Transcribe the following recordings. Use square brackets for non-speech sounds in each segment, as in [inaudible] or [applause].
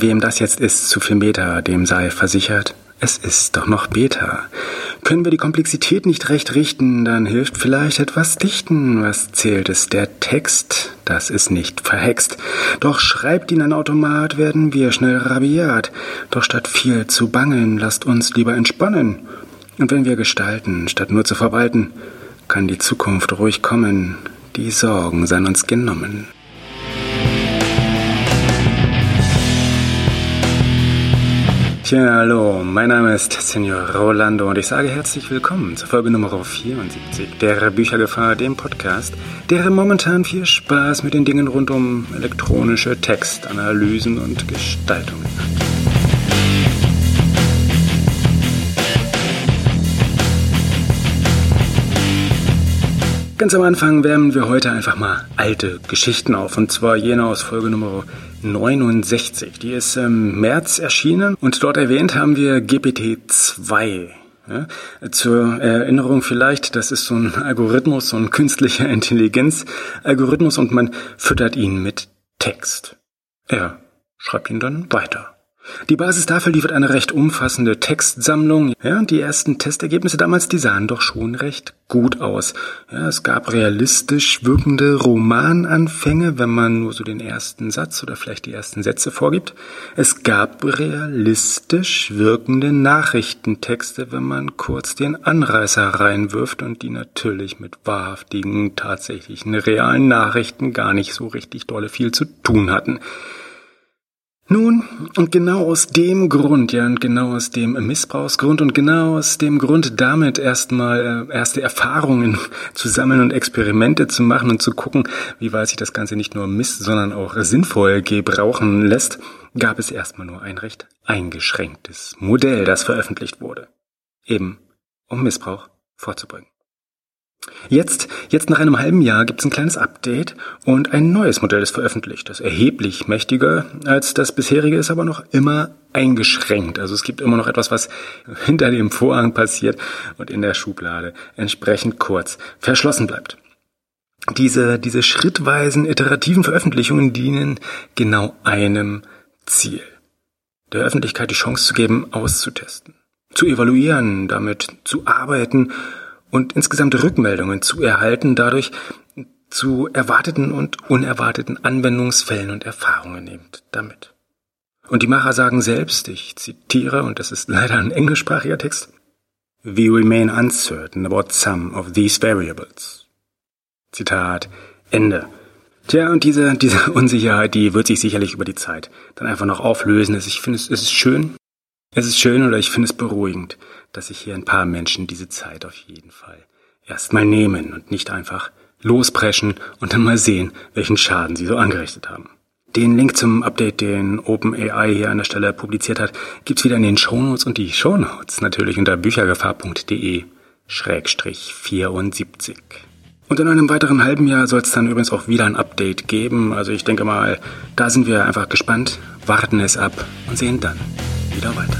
Wem das jetzt ist, zu viel Meter, dem sei versichert, es ist doch noch Beta. Können wir die Komplexität nicht recht richten, dann hilft vielleicht etwas dichten. Was zählt ist der Text, das ist nicht verhext. Doch schreibt ihn ein Automat, werden wir schnell rabiat. Doch statt viel zu bangen, lasst uns lieber entspannen. Und wenn wir gestalten, statt nur zu verwalten, kann die Zukunft ruhig kommen. Die Sorgen seien uns genommen. Tja, hallo, mein Name ist Senor Rolando und ich sage herzlich willkommen zur Folge Nummer 74 der Büchergefahr, dem Podcast, der momentan viel Spaß mit den Dingen rund um elektronische Textanalysen und Gestaltungen hat. Ganz am Anfang wärmen wir heute einfach mal alte Geschichten auf und zwar jene aus Folge Nummer 69. Die ist im März erschienen und dort erwähnt haben wir GPT-2. Ja, zur Erinnerung vielleicht, das ist so ein Algorithmus, so ein künstlicher Intelligenz-Algorithmus und man füttert ihn mit Text. Er schreibt ihn dann weiter. Die Basis dafür liefert eine recht umfassende Textsammlung. Ja, die ersten Testergebnisse damals, die sahen doch schon recht gut aus. Ja, es gab realistisch wirkende Romananfänge, wenn man nur so den ersten Satz oder vielleicht die ersten Sätze vorgibt. Es gab realistisch wirkende Nachrichtentexte, wenn man kurz den Anreißer reinwirft und die natürlich mit wahrhaftigen, tatsächlichen, realen Nachrichten gar nicht so richtig dolle viel zu tun hatten. Nun, und genau aus dem Grund, ja, und genau aus dem Missbrauchsgrund und genau aus dem Grund, damit erstmal äh, erste Erfahrungen [laughs] zu sammeln und Experimente zu machen und zu gucken, wie weit sich das Ganze nicht nur miss, sondern auch sinnvoll gebrauchen lässt, gab es erstmal nur ein recht eingeschränktes Modell, das veröffentlicht wurde. Eben, um Missbrauch vorzubeugen. Jetzt, jetzt nach einem halben Jahr gibt es ein kleines Update und ein neues Modell ist veröffentlicht. Das erheblich mächtiger als das bisherige, ist aber noch immer eingeschränkt. Also es gibt immer noch etwas, was [laughs] hinter dem Vorhang passiert und in der Schublade entsprechend kurz verschlossen bleibt. Diese, diese schrittweisen iterativen Veröffentlichungen dienen genau einem Ziel. Der Öffentlichkeit die Chance zu geben, auszutesten, zu evaluieren, damit zu arbeiten und insgesamt Rückmeldungen zu erhalten, dadurch zu erwarteten und unerwarteten Anwendungsfällen und Erfahrungen nehmt damit. Und die Macher sagen selbst, ich zitiere, und das ist leider ein englischsprachiger Text, We remain uncertain about some of these variables. Zitat Ende. Tja, und diese, diese Unsicherheit, die wird sich sicherlich über die Zeit dann einfach noch auflösen. Ich finde, es ist schön, es ist schön oder ich finde es beruhigend, dass sich hier ein paar Menschen diese Zeit auf jeden Fall erstmal nehmen und nicht einfach lospreschen und dann mal sehen, welchen Schaden sie so angerichtet haben. Den Link zum Update, den OpenAI hier an der Stelle publiziert hat, gibt's wieder in den Shownotes und die Shownotes natürlich unter büchergefahr.de Schrägstrich 74. Und in einem weiteren halben Jahr soll es dann übrigens auch wieder ein Update geben. Also ich denke mal, da sind wir einfach gespannt, warten es ab und sehen dann wieder weiter.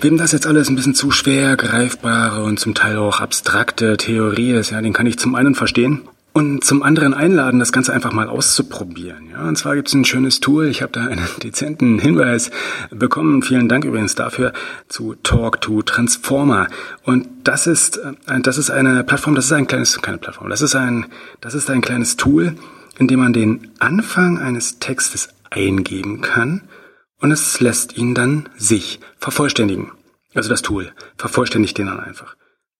Wem das jetzt alles ein bisschen zu schwer greifbare und zum Teil auch abstrakte Theorie ist, ja, den kann ich zum einen verstehen und zum anderen einladen, das Ganze einfach mal auszuprobieren. Ja, und zwar gibt es ein schönes Tool. Ich habe da einen [laughs] dezenten Hinweis bekommen. Vielen Dank übrigens dafür zu Talk to Transformer. Und das ist, äh, das ist eine Plattform. Das ist ein kleines, keine Plattform. Das ist ein, das ist ein kleines Tool, in dem man den Anfang eines Textes eingeben kann und es lässt ihn dann sich vervollständigen. Also das Tool vervollständigt den dann einfach.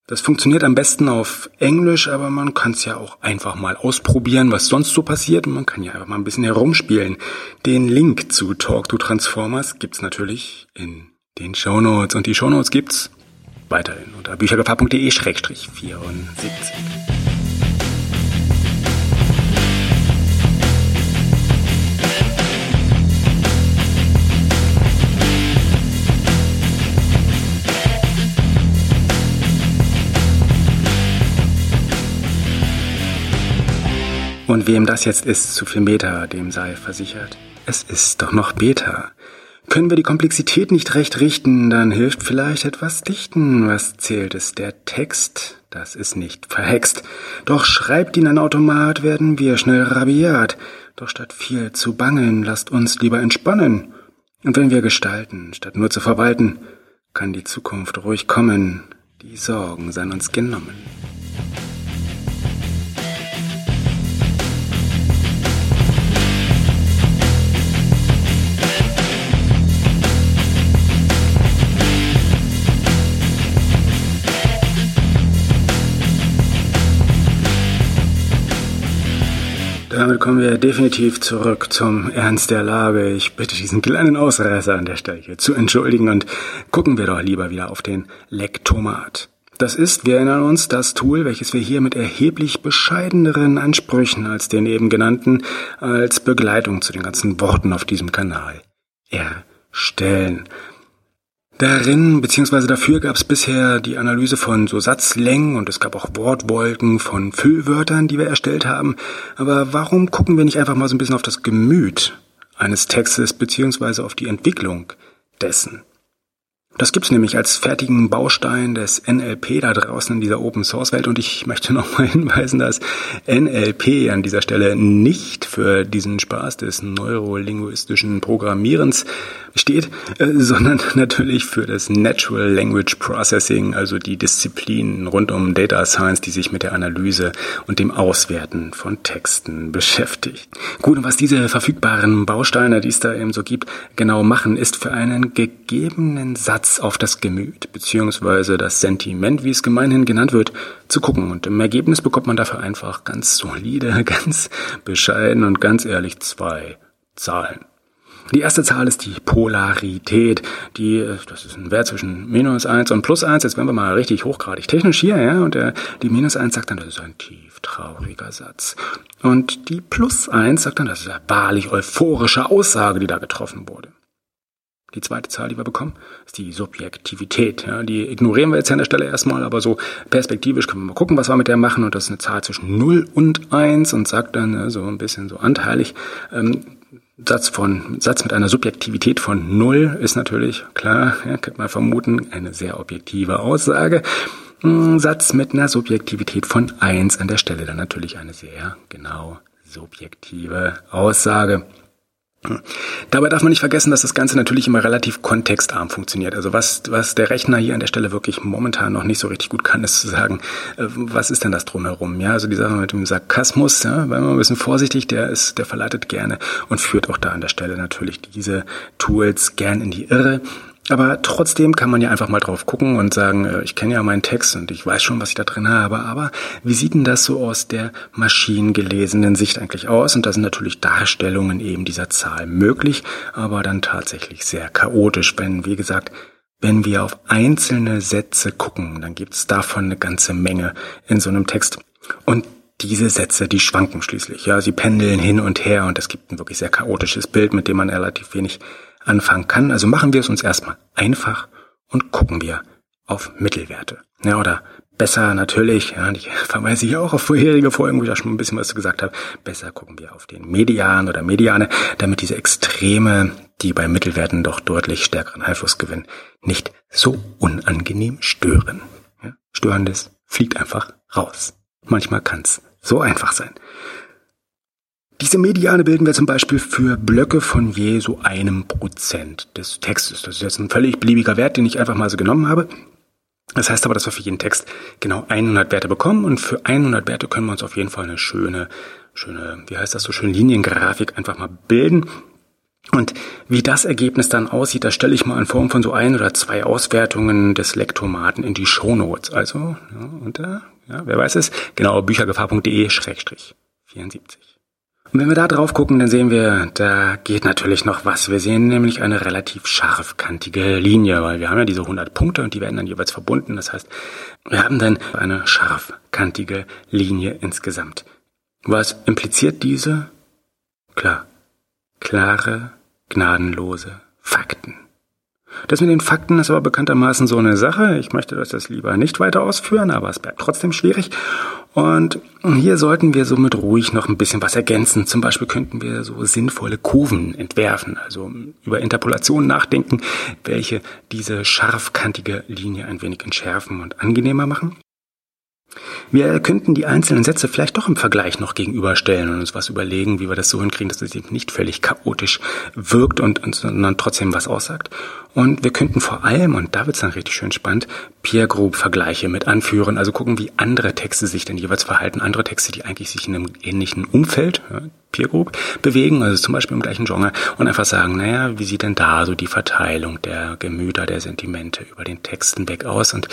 Das funktioniert am besten auf Englisch, aber man kann es ja auch einfach mal ausprobieren, was sonst so passiert. Und man kann ja einfach mal ein bisschen herumspielen. Den Link zu Talk to Transformers gibt's natürlich in den Shownotes. Und die Shownotes gibt's weiterhin unter büchergefahr.de-74. wem das jetzt ist, zu viel Meter, dem sei versichert, es ist doch noch Beta. Können wir die Komplexität nicht recht richten, dann hilft vielleicht etwas dichten. Was zählt ist der Text, das ist nicht verhext. Doch schreibt ihn ein Automat, werden wir schnell rabiat. Doch statt viel zu bangeln, lasst uns lieber entspannen. Und wenn wir gestalten, statt nur zu verwalten, kann die Zukunft ruhig kommen, die Sorgen seien uns genommen. Damit kommen wir definitiv zurück zum Ernst der Lage. Ich bitte diesen kleinen Ausreißer an der Stelle hier zu entschuldigen und gucken wir doch lieber wieder auf den Lektomat. Das ist, wir erinnern uns, das Tool, welches wir hier mit erheblich bescheideneren Ansprüchen als den eben genannten als Begleitung zu den ganzen Worten auf diesem Kanal erstellen. Darin bzw. dafür gab es bisher die Analyse von so Satzlängen und es gab auch Wortwolken von Füllwörtern, die wir erstellt haben. Aber warum gucken wir nicht einfach mal so ein bisschen auf das Gemüt eines Textes bzw. auf die Entwicklung dessen? Das gibt's nämlich als fertigen Baustein des NLP da draußen in dieser Open Source Welt und ich [laughs] möchte nochmal hinweisen, dass NLP an dieser Stelle nicht für diesen Spaß des neurolinguistischen Programmierens steht, äh, sondern [laughs] natürlich für das Natural Language Processing, also die Disziplinen rund um Data Science, die sich mit der Analyse und dem Auswerten von Texten beschäftigt. Gut, und was diese verfügbaren Bausteine, die es da eben so gibt, genau machen, ist für einen gegebenen Satz auf das Gemüt beziehungsweise das Sentiment, wie es gemeinhin genannt wird, zu gucken. Und im Ergebnis bekommt man dafür einfach ganz solide, [laughs] ganz bescheiden und ganz ehrlich zwei Zahlen. Die erste Zahl ist die Polarität. Die, das ist ein Wert zwischen minus eins und plus eins. Jetzt werden wir mal richtig hochgradig technisch hier, ja. Und der, die minus eins sagt dann, das ist ein tief trauriger Satz. Und die plus eins sagt dann, das ist eine wahrlich euphorische Aussage, die da getroffen wurde. Die zweite Zahl, die wir bekommen, ist die Subjektivität. Ja, die ignorieren wir jetzt an der Stelle erstmal, aber so perspektivisch können wir mal gucken, was wir mit der machen. Und das ist eine Zahl zwischen 0 und 1 und sagt dann äh, so ein bisschen so anteilig. Ähm, Satz von, Satz mit einer Subjektivität von 0 ist natürlich, klar, ja, könnte man vermuten, eine sehr objektive Aussage. Hm, Satz mit einer Subjektivität von 1 an der Stelle dann natürlich eine sehr genau subjektive Aussage. Dabei darf man nicht vergessen, dass das Ganze natürlich immer relativ kontextarm funktioniert. Also was, was der Rechner hier an der Stelle wirklich momentan noch nicht so richtig gut kann, ist zu sagen, äh, was ist denn das drumherum? Ja, also die Sache mit dem Sarkasmus, ja, weil man ein bisschen vorsichtig, der ist, der verleitet gerne und führt auch da an der Stelle natürlich diese Tools gern in die Irre. Aber trotzdem kann man ja einfach mal drauf gucken und sagen, äh, ich kenne ja meinen Text und ich weiß schon, was ich da drin habe, aber wie sieht denn das so aus der maschinengelesenen Sicht eigentlich aus? Und da sind natürlich Darstellungen eben dieser Zahl möglich, aber dann tatsächlich sehr chaotisch, wenn, wie gesagt, wenn wir auf einzelne Sätze gucken, dann gibt es davon eine ganze Menge in so einem Text. Und diese Sätze, die schwanken schließlich. Ja, sie pendeln hin und her und es gibt ein wirklich sehr chaotisches Bild, mit dem man relativ wenig anfangen kann. Also machen wir es uns erstmal einfach und gucken wir auf Mittelwerte. Ja, oder besser natürlich, ja, ich [laughs] verweise hier auch auf vorherige Folgen, wo ich da schon ein bisschen was gesagt habe, besser gucken wir auf den Median oder Mediane, damit diese Extreme, die bei Mittelwerten doch deutlich stärkeren Einfluss gewinnen, nicht so unangenehm stören. Ja, Störendes fliegt einfach raus. Manchmal kann's so einfach sein. Diese Mediane bilden wir zum Beispiel für Blöcke von je so einem Prozent des Textes. Das ist jetzt ein völlig beliebiger Wert, den ich einfach mal so genommen habe. Das heißt aber, dass wir für jeden Text genau 100 Werte bekommen und für 100 Werte können wir uns auf jeden Fall eine schöne, schöne, wie heißt das so schön, Liniengrafik einfach mal bilden. Und wie das Ergebnis dann aussieht, das stelle ich mal in Form von so ein oder zwei Auswertungen des Lektomaten in die Shownotes. Also ja, unter, ja, wer weiß es, genau, büchergefahr.de-74. Und wenn wir da drauf gucken, dann sehen wir, da geht natürlich noch was. Wir sehen nämlich eine relativ scharfkantige Linie, weil wir haben ja diese 100 Punkte und die werden dann jeweils verbunden. Das heißt, wir haben dann eine scharfkantige Linie insgesamt. Was impliziert diese? Klar, klare, gnadenlose Fakten. Das mit den Fakten ist aber bekanntermaßen so eine Sache. Ich möchte das lieber nicht weiter ausführen, aber es bleibt trotzdem schwierig. Und hier sollten wir somit ruhig noch ein bisschen was ergänzen. Zum Beispiel könnten wir so sinnvolle Kurven entwerfen, also über Interpolation nachdenken, welche diese scharfkantige Linie ein wenig entschärfen und angenehmer machen. Wir könnten die einzelnen Sätze vielleicht doch im Vergleich noch gegenüberstellen und uns was überlegen, wie wir das so hinkriegen, dass es eben nicht völlig chaotisch wirkt und, und sondern trotzdem was aussagt. Und wir könnten vor allem, und da wird's dann richtig schön spannend, Peer Group Vergleiche mit anführen, also gucken, wie andere Texte sich denn jeweils verhalten, andere Texte, die eigentlich sich in einem ähnlichen Umfeld, ja, Peer Group, bewegen, also zum Beispiel im gleichen Genre, und einfach sagen, naja, wie sieht denn da so die Verteilung der Gemüter, der Sentimente über den Texten weg aus und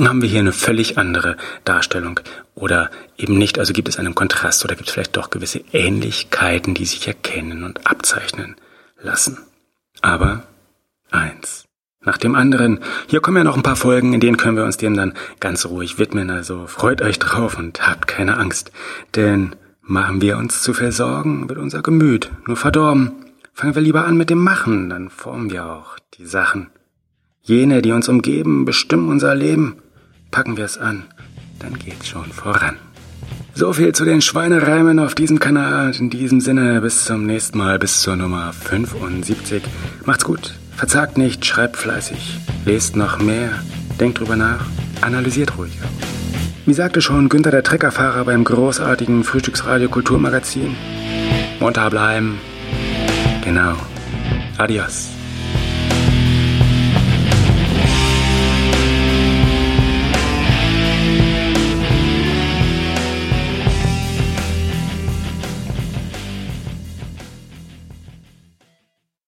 haben wir hier eine völlig andere Darstellung oder eben nicht. Also gibt es einen Kontrast oder gibt es vielleicht doch gewisse Ähnlichkeiten, die sich erkennen und abzeichnen lassen. Aber eins nach dem anderen. Hier kommen ja noch ein paar Folgen, in denen können wir uns dem dann ganz ruhig widmen. Also freut euch drauf und habt keine Angst. Denn machen wir uns zu viel Sorgen, wird unser Gemüt nur verdorben. Fangen wir lieber an mit dem Machen, dann formen wir auch die Sachen. Jene, die uns umgeben, bestimmen unser Leben. Packen wir es an, dann geht's schon voran. So viel zu den Schweinereimen auf diesem Kanal. In diesem Sinne, bis zum nächsten Mal, bis zur Nummer 75. Macht's gut, verzagt nicht, schreibt fleißig, lest noch mehr, denkt drüber nach, analysiert ruhig. Wie sagte schon Günther der Treckerfahrer beim großartigen Frühstücksradio Kulturmagazin, munter bleiben. Genau. Adios.